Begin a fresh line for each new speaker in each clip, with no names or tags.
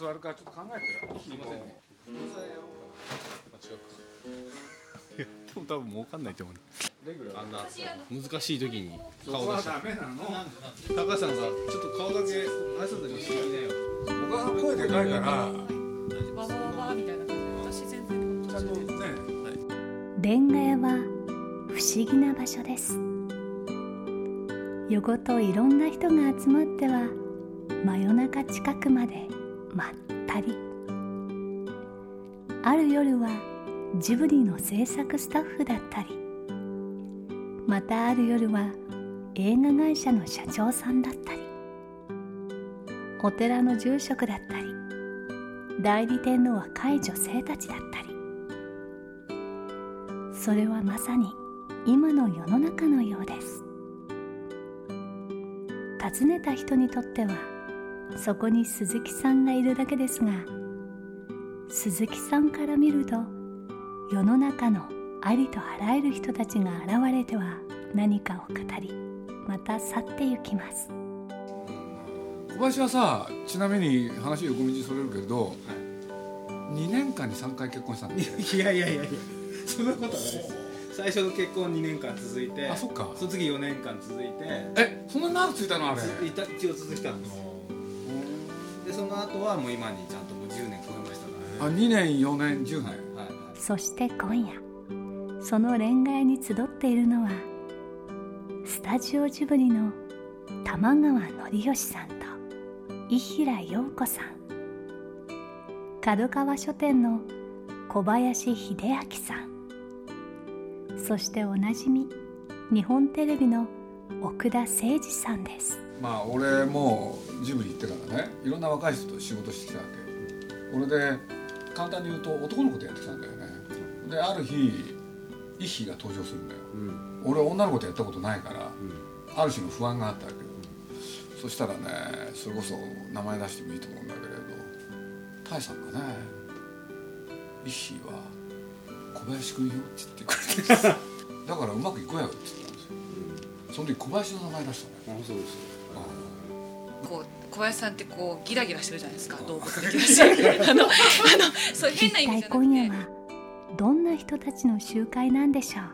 座るかちょっと考えてよ。すいませんね。
でも多分儲かんないと思う。
レギュラー。
あんな難しい時に顔出した
ダメなの
高橋さんさちょっと顔だけ挨拶だけしてみなよ
僕は声でかいから。
ババババみたいな感じで私全然
ちゃんとね
レンガ屋は不思議な場所です夜ごといろんな人が集まっては真夜中近くまでまったり。ある夜はジブリの制作スタッフだったり。またある夜は映画会社の社長さんだったり。お寺の住職だったり。代理店の若い女性たちだったり。それはまさに今の世の中のようです。訪ねた人にとってはそこに鈴木さんがいるだけですが鈴木さんから見ると世の中のありとあらゆる人たちが現れては何かを語りまた去って行きます。
小林はさちなみに話横道それるけど、2年間に3回結婚したんだ
いやいやいやいやそんなことはないです。最初の結婚2年間続いて
あそっか。
その次4年間続いて。
えそんなに長くついたのあれ？
ついた一応続いたんですの後はもう今にちゃんともう10年超えましたか
あ2年4年10年。
らはいはい。
そして今夜その恋愛に集っているのはスタジオジブリの玉川典義さんと伊平陽子さん角川書店の小林秀明さん。そしておなじみ日本テレビの奥田誠二さんです
まあ俺もうジブリ行ってからねいろんな若い人と仕事してきたわけ。俺で簡単に言うと男の子とやってきたんだよね。である日一匹が登場するんだよ。
うん。
俺女の子とやったことないからある種の不安があったわけよ。そしたらねそれこそ名前出してもいいと思うんだけれどタイさんがね「一匹は小林くんよ」って言ってくれて だからうまくいこうやって言ったんですよ。その時小林の名前出したのよ。
あそうです
小林さんってこうギラギラしてるじゃないですか動物的だしあのあのそういう変な意味
一体
じゃなくて。
今夜はどんな人たちの集会なんでしょう。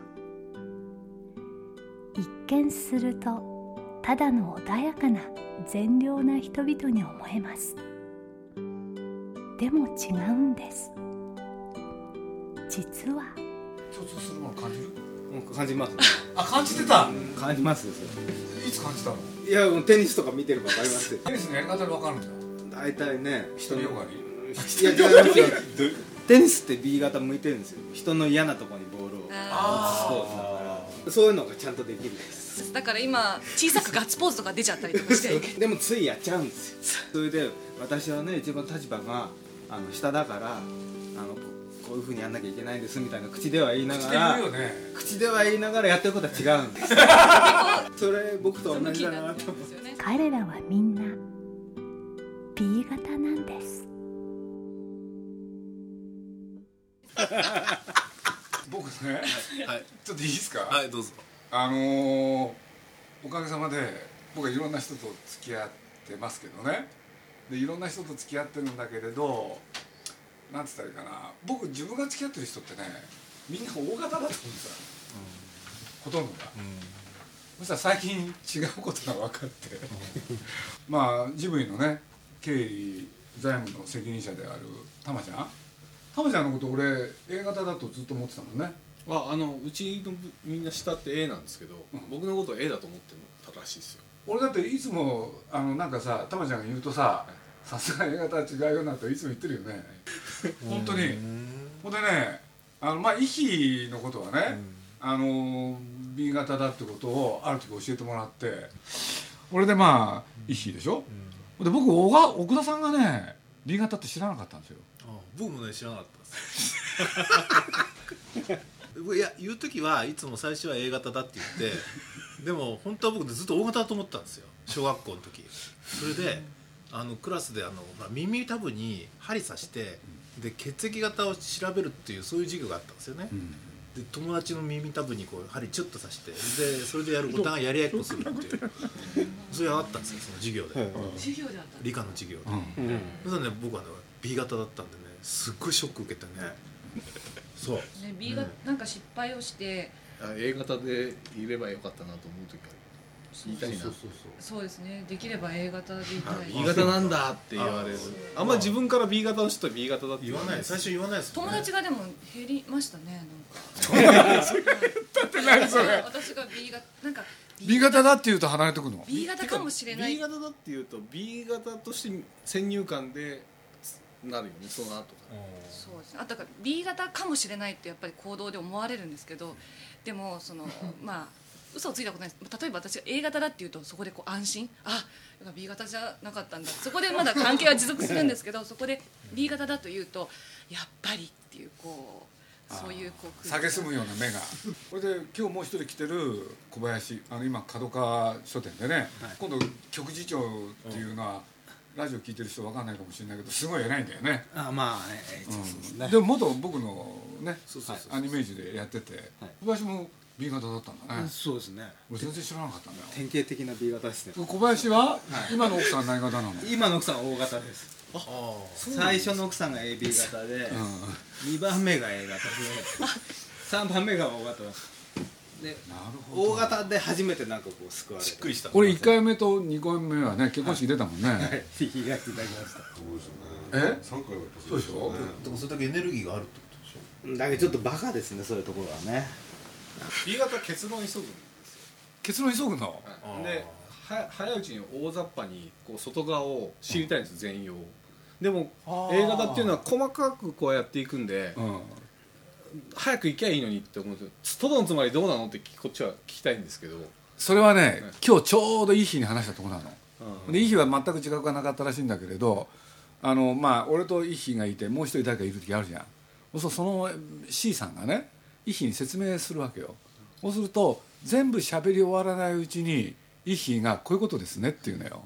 一見するとただの穏やかな善良な人々に思えます。でも違うんです。実は。
共通するもの感じる？
感じます。ね
あ感じてた。
感じます。よ
いつ感じたの？
いやもうテニスとか見てれば分かりますよ。
テニスのやり方で分かるんだ。よ
大体ね。
人によがり？
いや違いますよテニスって B 型向いてるんですよ。人の嫌なところにボールを
あ
スポーツだからそういうのがちゃんとできるんです。
ーだから今小さくガッツポーズとか出ちゃったりとかして。
でもついやっちゃうんですよ。それで私はね一番立場があの下だからいうふうにやんなきゃいけないんですみたいな口では言いな
口
がら
で言うよね。
口では言いながらやってることは違うんです。それ僕と同じだなと思って
彼らはみんな B 型なんです。
僕ね
はい。
ちょっといいですか？
はいどうぞ。
あのーおかげさまで僕はいろんな人と付き合ってますけどね。でいろんな人と付き合ってるんだけれどなんつったらいいかな。僕自分が付き合ってる人ってねみんな大型だと思うんですよ、ほとんどが、そしたら最近違うことが分かって。まあジブリのね経理財務の責任者であるたまちゃん。たまちゃんのこと俺 A 型だとずっと思ってたもんね。
ああのうちのみんな下って A なんですけど、僕のことを A だと思ってたらしいですよ。
俺だっていつもあのなんかさたまちゃんが言うとささすが A 型は違うよなといつも言ってるよね。本当に。ほんでねあのまあイヒのことはね、あの B 型だってことをある時教えてもらってこれでまあイヒでしょ、で僕小が奥田さんがね B 型って知らなかったんですよ。
あ僕もね知らなかったです いや言う時はいつも最初は A 型だって言ってでも本当は僕ずっと O 型だと思ったんですよ。小学校の時。それであのクラスであの、まあ、耳たぶに針刺してで血液型を調べるっていうそういう授業があったんですよね、で友達の耳たぶにこう針チュッと刺してでそれでやるお互いやり合いっこするっていう。それがあったんですよその授業で。
授業であった
理科の授業で、
うん。
そしたらね僕はね B 型だったんでねすっごいショック受けてね。そう。
ね B がなんか失敗をして。
あ A 型でいればよかったなと思う時ある言いたいな。
そうそうそう。
そうですね。できれば A 型でいたい。
B 型なんだって言われる。あんま自分から B 型の人は B 型だって
言わない最初言わないです。
友
ね
達がでも減りましたねなんか。
って何それ
私が B 型なんか。
B 型だって言うと離れてくの
？B 型かもしれない。
B 型だっていうと B 型として先入観でなるよねその後が
そうです。ねあとから B 型かもしれないってやっぱり行動で思われるんですけどでもその まあ嘘をついたことない。です例えば私が A 型だっていうとそこでこう安心。あ B 型じゃなかったんだ。そこでまだ関係は持続するんですけど そこで B 型だというとやっぱりっていうこうそういうこう
蔑むような目が。これで今日もう一人来てる小林あの今角川書店でね、今度局次長っていうのは、ラジオ聞いてる人わかんないかもしれないけどすごい偉いんだよね、
あまあね、そうですね。
でも元僕のね
そうそうそう。
アニメージュでやってて、
はい。
小林も B 型だったんだね、
そうですね。
俺全然知らなかったんだよ。
典型的な B 型ですね。
小林は、今の奥さん何型なの、
今の奥さんは O 型です。
ああ
最初の奥さんが AB 型で、
う
2番目が A 型で 3番目が O 型で
ん、なるほど。
O 型で初めてなんかこう救われる
しっくりした。
これ1回目と2回目はね結婚式出たもんね、
はい。引きがい。ただきました
え？
三回はやっぱ
そうでしょ、
でもそれだけエネルギーがあるってことでしょ。
だけどちょっとバカですねそういうところはね
B 型結論急ぐん
結論急ぐの
では早いうちに大雑把にこう外側を知りたいんです全容でも A 型っていうのは細かくこうやっていくんで
うん。
早く行きゃいいのにって思うんですよトドのつまりどうなのってこっちは聞きたいんですけど。
それはね、今日ちょうどいい日に話したところなの、でいい日は全く自覚がなかったらしいんだけれどあのまあ俺といい日がいてもう一人誰かいる時あるじゃん。そその C さんがねいい日に説明するわけよ。そうすると全部喋り終わらないうちにいい日がこういうことですねっていうのよ。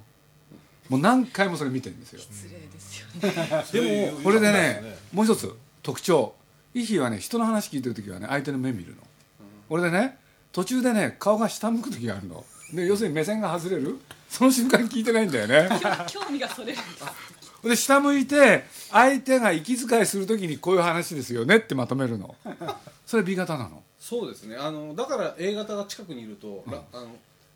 もう何回もそれ見てるんですよ。
失礼ですよね。
でもこれでねもう一つ特徴。イヒはね人の話聞いてる時はね相手の目見るの、俺でね途中でね顔が下向く時があるの。で要するに目線が外れる。その瞬間聞いてないんだよね。
興味がそれるんです
で下向いて相手が息遣いする時にこういう話ですよねってまとめるの。それ B 型なの？
そうですね。あのだから A 型が近くにいると、らあの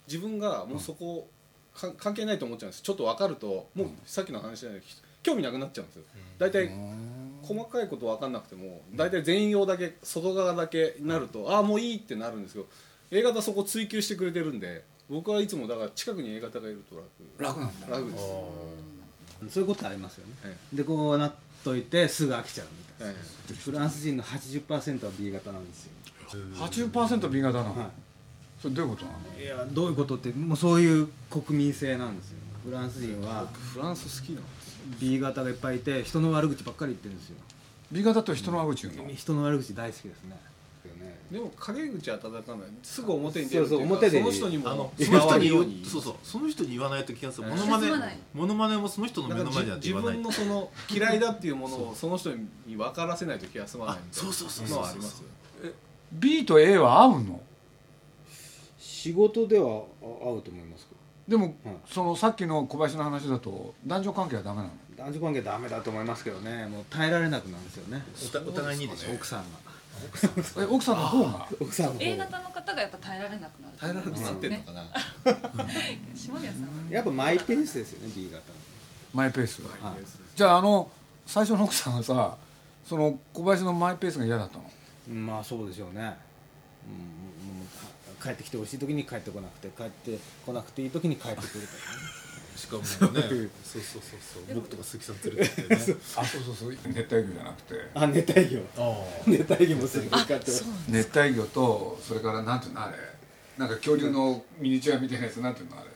自分がもうそこ、か関係ないと思っちゃうんです。ちょっと分かるともうさっきの話じゃない興味なくなっちゃうんですよ。大体細かいこと分かんなくても大体全容だけ外側だけになるとああもういいってなるんですけど A 型そこ追求してくれてるんで僕はいつもだから近くに A 型がいると楽。
楽なんだ。
楽です、
そういうことありますよね、
はい
でこうなっといてすぐ飽きちゃうみたいな、
はい
フランス人の80%は B 型なんですよ、
80% B 型なの、
は
それどういうことなの？
い、いやどういうことってもうそういう国民性なんですよ。フランス人は
フランス好きなんです
B 型がいっぱいいて人の悪口ばっかり言ってるんですよ。
B 型と人の悪口言うの、
人の悪口大好きですね
でも陰口は叩かない。すぐ表に出るっていうか
そうそう表で
その人にも。
あの
伝
その人に言う
わるように。
そうそう。その人に言わないと気がする。
はい
モノマネ
まない。
モノマネもその人の目の前では
自
言わない。
分のその嫌いだっていうものをその人に分からせないと気が済まない
あ
みたいな。
そう。そうそうそう
のはありますよ。
B と A は合うの？
仕事では合うと思いますけ
でも、
はい
そのさっきの小林の話だと男女関係はダメなの？
ど男女関係ダメだと思いますけどね。もう耐えられなくなるんですよね。
おたお互いにでしょ
奥さんが
え奥さんの方が？
奥さんの方。
A 型の方がやっぱ耐えられなくな。る
耐えられなくなってんのかな
下宮さんは？
やっぱマイペースですよね B 型
マイペース
はい。
じゃああの最初の奥さんはさその小林のマイペースが嫌だったの？
まあそうでしょうね、うん、帰ってきてほしい時に帰ってこなくて帰ってこなくていい時に帰ってくるとかね
しかもねそう。そうそうそう僕とか鈴木さん連れてってね。
あそうそうそう。熱帯魚じゃなくて。
あ熱帯魚。
あ
熱帯魚もすぐ使って。
熱帯魚とそれからなんていうのあれ。なんか恐竜のミニチュアみたいなやつなんていうのあれ。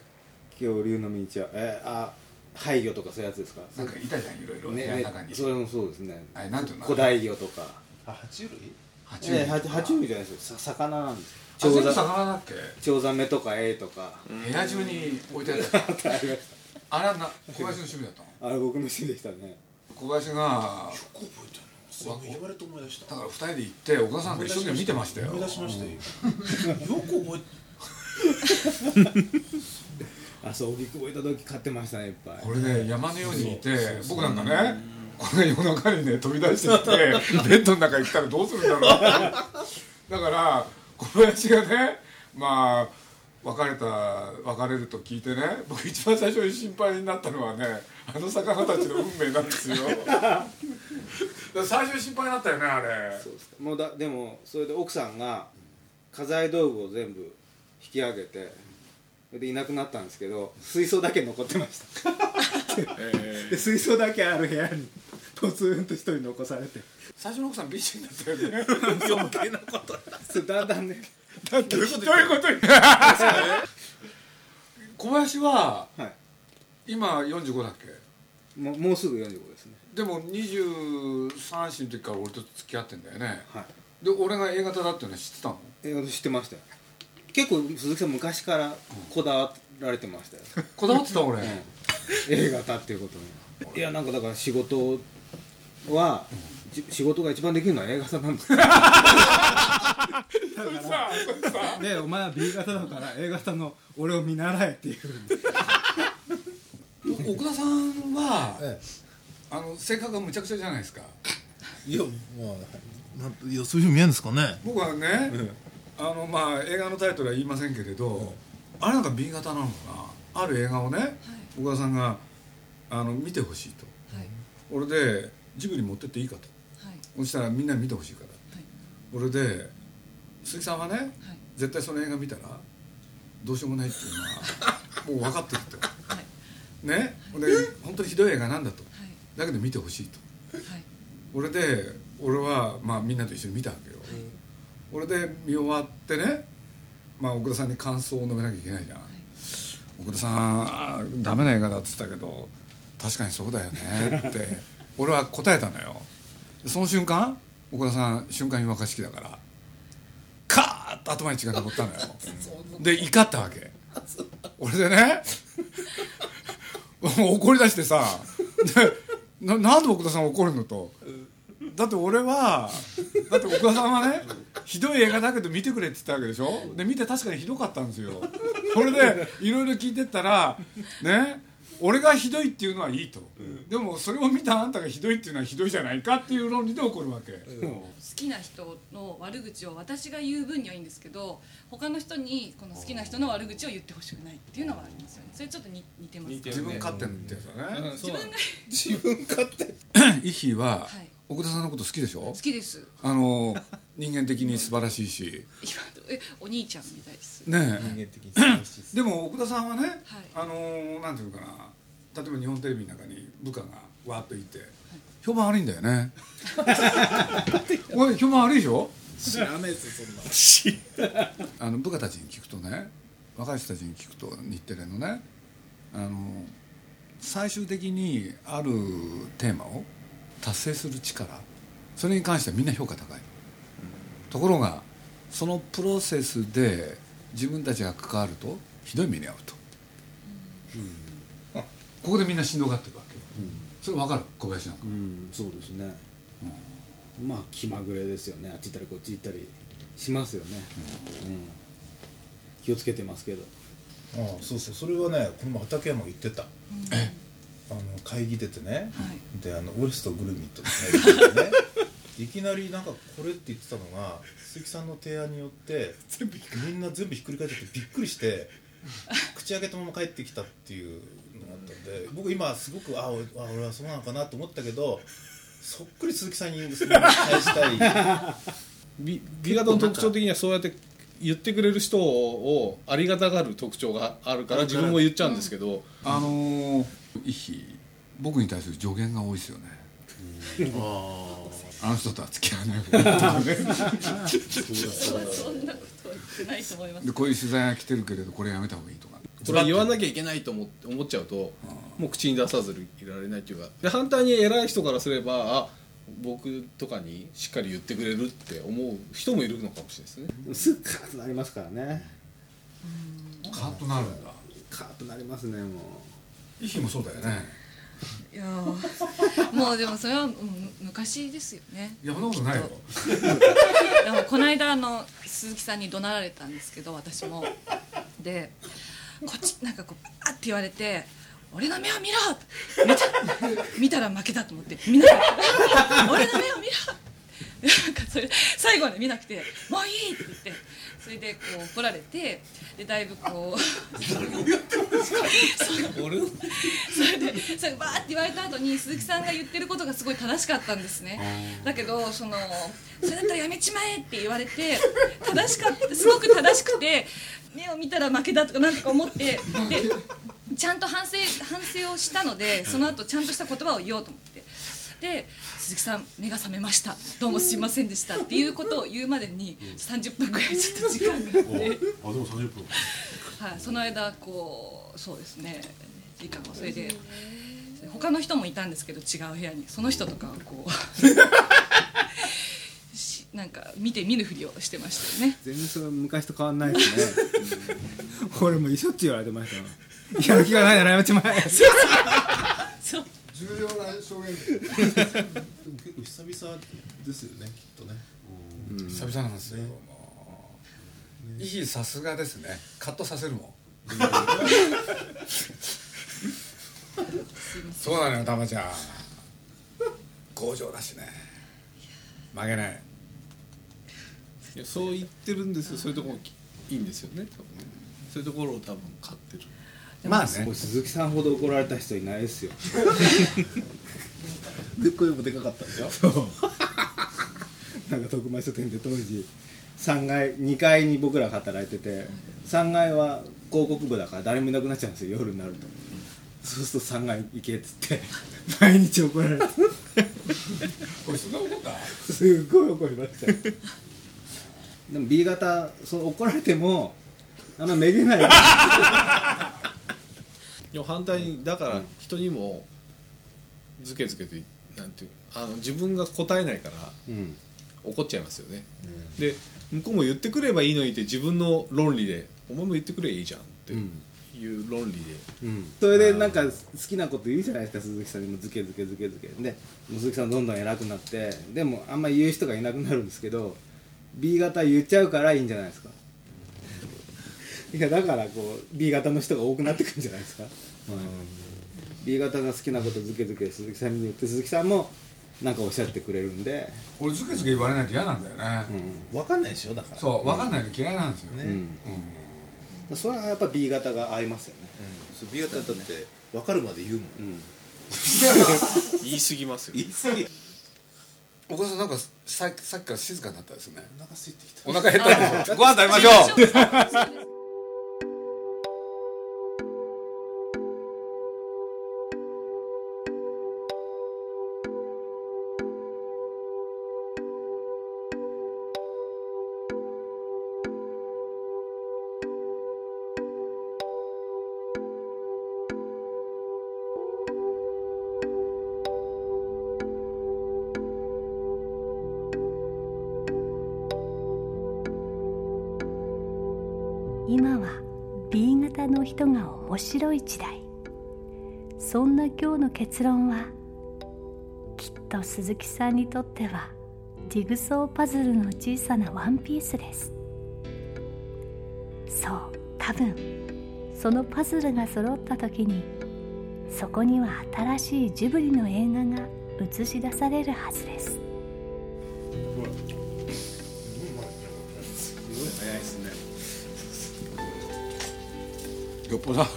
恐竜のミニチュア。えー、あ廃魚とかそういうやつですか？
なんかいたじゃんいろいろ。部
ね
屋の中に。
それもそうですね。
あれなんていうの
古代魚とか。
あ爬虫類？
爬虫類
爬虫類じゃないですよ。さ魚なんです
あ全部
チョウザ
魚だっけ？
チョウザメとかエイとか。
部屋中に置いてあった。
ありまし
あれはな小林の趣味だったの？
たあれ僕の趣味でしたね。
小林が
よく覚えてる言われて思い出した。
だから二人で行って岡田さんと一生懸命見てましたよ。
思い出しましたよ。よく覚え
あそう大きく置いた時買ってましたねいっぱい
これね山のようにいて僕なんかねこれ夜中にね飛び出してきてベッドの中に来たらどうするんだろう。だから小林がねまあ別れた別れると聞いてね僕一番最初に心配になったのはねあの魚たちの運命なんですよ。最初に心配になったよねあれ。
そうですか。もうだでもそれで奥さんが家財道具を全部引き上げてそれでいなくなったんですけど水槽だけ残ってました。で水槽だけある部屋にポツンと一人残されて。
最初の奥さん美人だったよね。
余計なこと。
だんだんね。
だってどういうこと？小林は
はい。
今45だっけ？
もうもうすぐ45ですね。
でも23歳の時から俺と付き合ってんだよね。
はい。
で俺が A 型だっていうのは知ってたの？
え私知ってましたよ。結構鈴木さん昔からこだわられてましたよ、
こだわってた俺、
A 型っていうことに。いやなんかだから仕事は、じ仕事が一番できるのは A 型なんです。
それさそれさ
でお前は B 型だから A 型の俺を見習えっていう。
奥田さんは、
え
あの性格がむちゃくちゃじゃないですか？
いやまあなんいやそういうふうに見えるんですかね。
僕はね、あのまあ映画のタイトルは言いませんけれど、あれなんか B 型なのかな？ある映画をね、岡田さんがあの見てほしいと。
はい。
俺でジブリ持ってっていいかと。
はい。
そしたらみんなに見てほしいから。
はい。
俺で鈴木さんはね
はい。
絶対その映画見たらどうしようもないっていうのは もう分かってると。
はい。
ね？で本当にひどい映画なんだと。
はい。
だけど見てほしいと。
はい。
俺で俺はまあみんなと一緒に見たわけよ、俺で見終わってねまあ奥田さんに感想を述べなきゃいけないじゃん、奥田さんダメな映画だっつったけど確かにそうだよねって俺は答えたのよ。その瞬間奥田さん瞬間に若式だからカーッと頭に血が上ったのよ。で怒ったわけ。俺でね 怒り出してさでななんで奥田さん怒るのと。だって俺はだって奥田さんはねひどい映画だけど見てくれって言ったわけでしょ？で見て確かにひどかったんですよ。それでいろいろ聞いてったらね俺がひどいっていうのはいいと、でもそれを見たあんたがひどいっていうのはひどいじゃないかっていう論理で怒るわけ、
好きな人の悪口を私が言う分にはいいんですけど他の人にこの好きな人の悪口を言ってほしくないっていうのがありますよね。それちょっと似似てます
似てる
自分勝手ってやつだね、
自分が
自分勝手。
イッヒーは、
はい。
奥田さんのこと好きでしょ？
好きです。
あの人間的に素晴らしいし。
今えお兄ちゃんみたいです。
ねえ。
人間的に素晴らしいです
でも奥田さんはね、
はい。
あのーなんていうのかな。例えば日本テレビの中に部下がわーっといて、評判悪いんだよね。これ評判悪いでしょ？
知らねえっすそんな。
あの部下たちに聞くとね若い人たちに聞くと日テレのねあの最終的にあるテーマを達成する力それに関してはみんな評価高い、ところがそのプロセスで自分たちが関わるとひどい目に遭うと、ここでみんなしんどがってるわけよ、それ分かる？小林なんか。
うん。そうですね、まあ気まぐれですよね。あっち行ったりこっち行ったりしますよね、うん。気をつけてますけど。
ああそうそう。それはねこの前畠山が言ってた。あの会議出てね、であのウエストグルミットですねいきなりなんかこれって言ってたのが鈴木さんの提案によってみんな全部ひっくり返っててびっくりして口開けたまま帰ってきたっていうのがあったんで僕今すごくあ俺あ俺はそうなのかなと思ったけどそっくり鈴木さんに返したい
B, B 型の特徴的にはそうやって言ってくれる人をありがたがる特徴があるから自分も言っちゃうんですけど、
あのー、僕に対する助言が多いですよね。あの人とは付き合わない方がいい
そんなことは言ってないと思います
でこういう取材が来てるけれどこれやめた方がいいとか。
これは言わなきゃいけないと思って思っちゃうともう口に出さずにいられないっていうか。で反対に偉い人からすればあ僕とかにしっかり言ってくれるって思う人もいるのかもしれないですね。
すぐカーッとなりますからね。
カーッとなるんだ。
カーッとなりますねも
一匹もそうだよね
いやー。もうでもそれはうん昔ですよね。
いやそんなことないよ。
でもこの間あの鈴木さんに怒鳴られたんですけど私も。でこっちなんかこうバーって言われて「俺の目を見ろ!」見た見たら負けだと思って「見なかった。俺の目を見ろ!」なんかそれ最後まで見なくて「もういい!」って言ってそれでこう怒られてでだいぶこう
俺
それでそれバーって言われた後に鈴木さんが言ってることがすごい正しかったんですね。だけどそのそれだったらやめちまえって言われて正しかったすごく正しくて目を見たら負けだとかなんとか思ってでちゃんと反省反省をしたのでその後ちゃんとした言葉を言おうと思ってで鈴木さん目が覚めました。どうもすいませんでしたっていうことを言うまでに30分ぐらいちょっと時間があって。
あでも30分
はい、その間こうそうですね。時間をそれで他の人もいたんですけど違う部屋に。その人とかはこう しなんか見て見ぬふりをしてましたよね。
う全然それは昔と変わんないですね。俺もしょっちゅう言われてましたよやる気がないならやめちまえ
重要な証言。
結構久々ですよねきっとね
久々なんですよ、もういいさすがですね。カットさせるもん。そうなのよたまちゃん。強情だしね。曲げない。
いやそう言ってるんですよ。そういうところいいんですよね多分ね。そういうところを多分買ってる
まあね。
もう鈴木さんほど怒られた人いないですよ。
で声もでかかったんですよ
なんか徳間書店で当時3階2階に僕らが働いてて3階は広告部だから誰もいなくなっちゃうんですよ夜になると。そうすると3階行けっつって毎日怒られて。
これそんな怒った？
すっごい怒りました。よでも B 型その怒られてもあんまめげない
いや反対にだから人にもズケズケとなんていうあの自分が答えないから
うん。
怒っちゃいますよね、で向こうも言ってくればいいのにって自分の論理で「お前も言ってくればいいじゃん」っていう論理で、
それでなんか好きなこと言うじゃないですか鈴木さんにも。ズケズケズケズケ。で鈴木さんどんどん偉くなってでもあんまり言う人がいなくなるんですけど B 型言っちゃうからいいんじゃないですかいやだからこう B 型の人が多くなってくるんじゃないですか、B 型が好きなことズケズケ鈴木さんに言って鈴木さんもなんかおっしゃってくれるんで、
俺ズケズケ言われないと嫌なんだよね、
分かんないでしょだから。
そう分かんないの嫌いなんですよ、
ね。
うん。それはやっぱ B 型が合いますよね、
そう B 型だって分かるまで言うもん。
うん。
言い過ぎますよ。
言い過ぎ。
岡田さんなんかささっきから静かになったですね
お腹空いてきた
お腹減ったんでご飯食べましょう
の人が面白い時代。そんな今日の結論はきっと鈴木さんにとってはジグソーパズルの小さなワンピースです。そう多分そのパズルが揃った時にそこには新しいジブリの映画が映し出されるはずです。
よっぽど。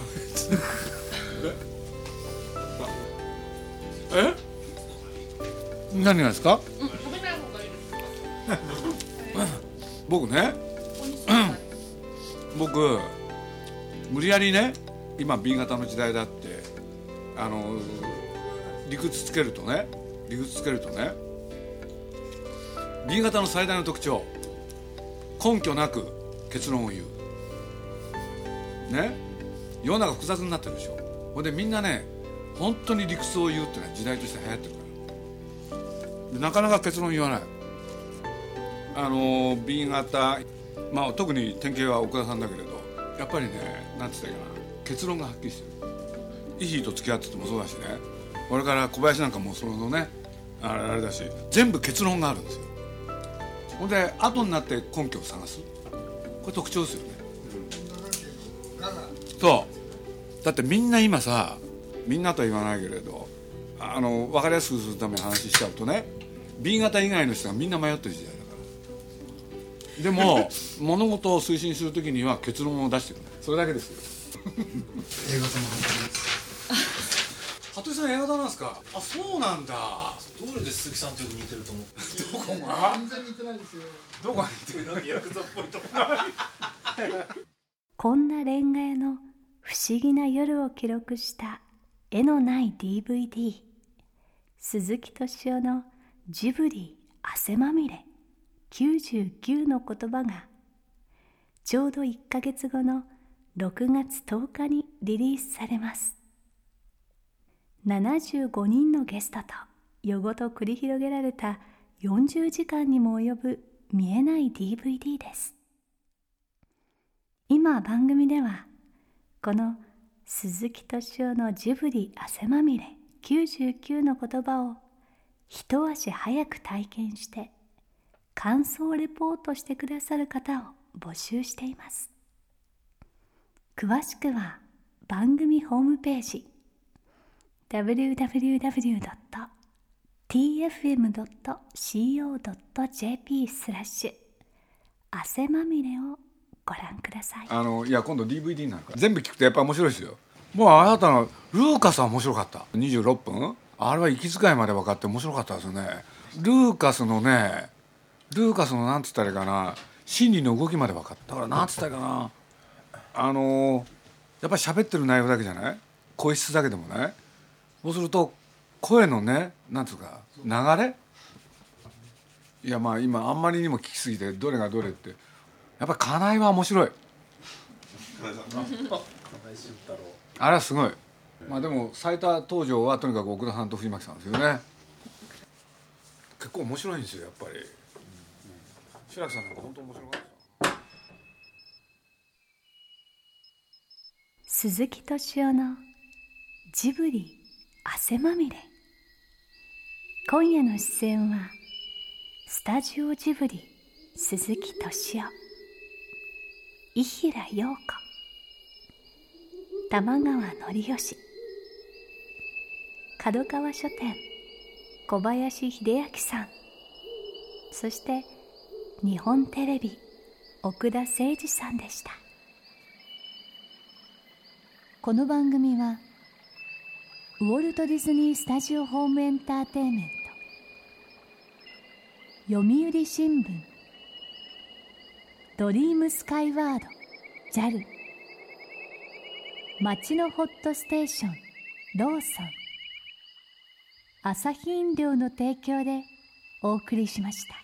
え？何がですか？僕ね。僕無理やりね今 B 型の時代だってあの理屈つけるとね理屈つけるとね B 型の最大の特徴根拠なく結論を言う。ね？世の中複雑になってるでしょ。ほんでみんなね本当に理屈を言うっていうのは時代として流行ってるから。なかなか結論言わない。あの B 型まあ特に典型は奥田さんだけれどやっぱりねなんて言ったかな。結論がはっきりしてる。いい人と付き合っててもそうだしね。これから小林なんかもそのねあれあれだし全部結論があるんですよ。ほんで後になって根拠を探す。これ特徴ですよね。そうだってみんな今さみんなとは言わないけれどあの分かりやすくするために話しちゃうとね B 型以外の人がみんな迷ってる時代だから。でも 物事を推進する時には結論を出してる。それだけですよ。
す。
服部さん A 型なんですか？あそうなんだ。
どれで鈴木さんとよく似てると思って
どこが？
全然似てないですよ。
どこが似てる？
なんかヤクザっぽいとこ
こんなレンガ屋の不思議な夜を記録した絵のない DVD 鈴木敏夫のジブリ汗まみれ。99の言葉が。ちょうど1ヶ月後の6月10日にリリースされます。75人のゲストと夜ごと繰り広げられた40時間にも及ぶ見えない DVD です。今番組ではこの鈴木敏夫のジブリ汗まみれ99の言葉を一足早く体験して感想レポートしてくださる方を募集しています。詳しくは番組ホームページ www.tfm.co.jp スラッシュ汗まみれをご覧ください。
あのいや今度 DVD になるから。全部聞くとやっぱ面白いですよ。もうあなたのルーカスは面白かった。26分？あれは息遣いまで分かって面白かったですよね。ルーカスのねルーカスのなんつったらいいかな。心理の動きまで分かった。だからなんつったらいいかな。あのやっぱり喋ってる内容だけじゃない？声質だけでもね？そうすると声のねなんつうか流れ？いやまあ今あんまりにも聞きすぎてどれがどれってやっぱり金井は面白い。あれはすごい。まあでも最多登場はとにかく奥田さんと藤巻さんですよね。結構面白いんですよやっぱり。白木さんなんか本当面白かった。
鈴木敏夫のジブリ汗まみれ。今夜の出演はスタジオジブリ鈴木敏夫伊平陽子。玉川典義。角川書店小林秀明さん。そして日本テレビ奥田誠二さんでした。この番組はウォルト・ディズニー・スタジオ・ホーム・エンターテインメント。読売新聞ドリームスカイワード JAL 町のホットステーションローソン朝日飲料の提供でお送りしました。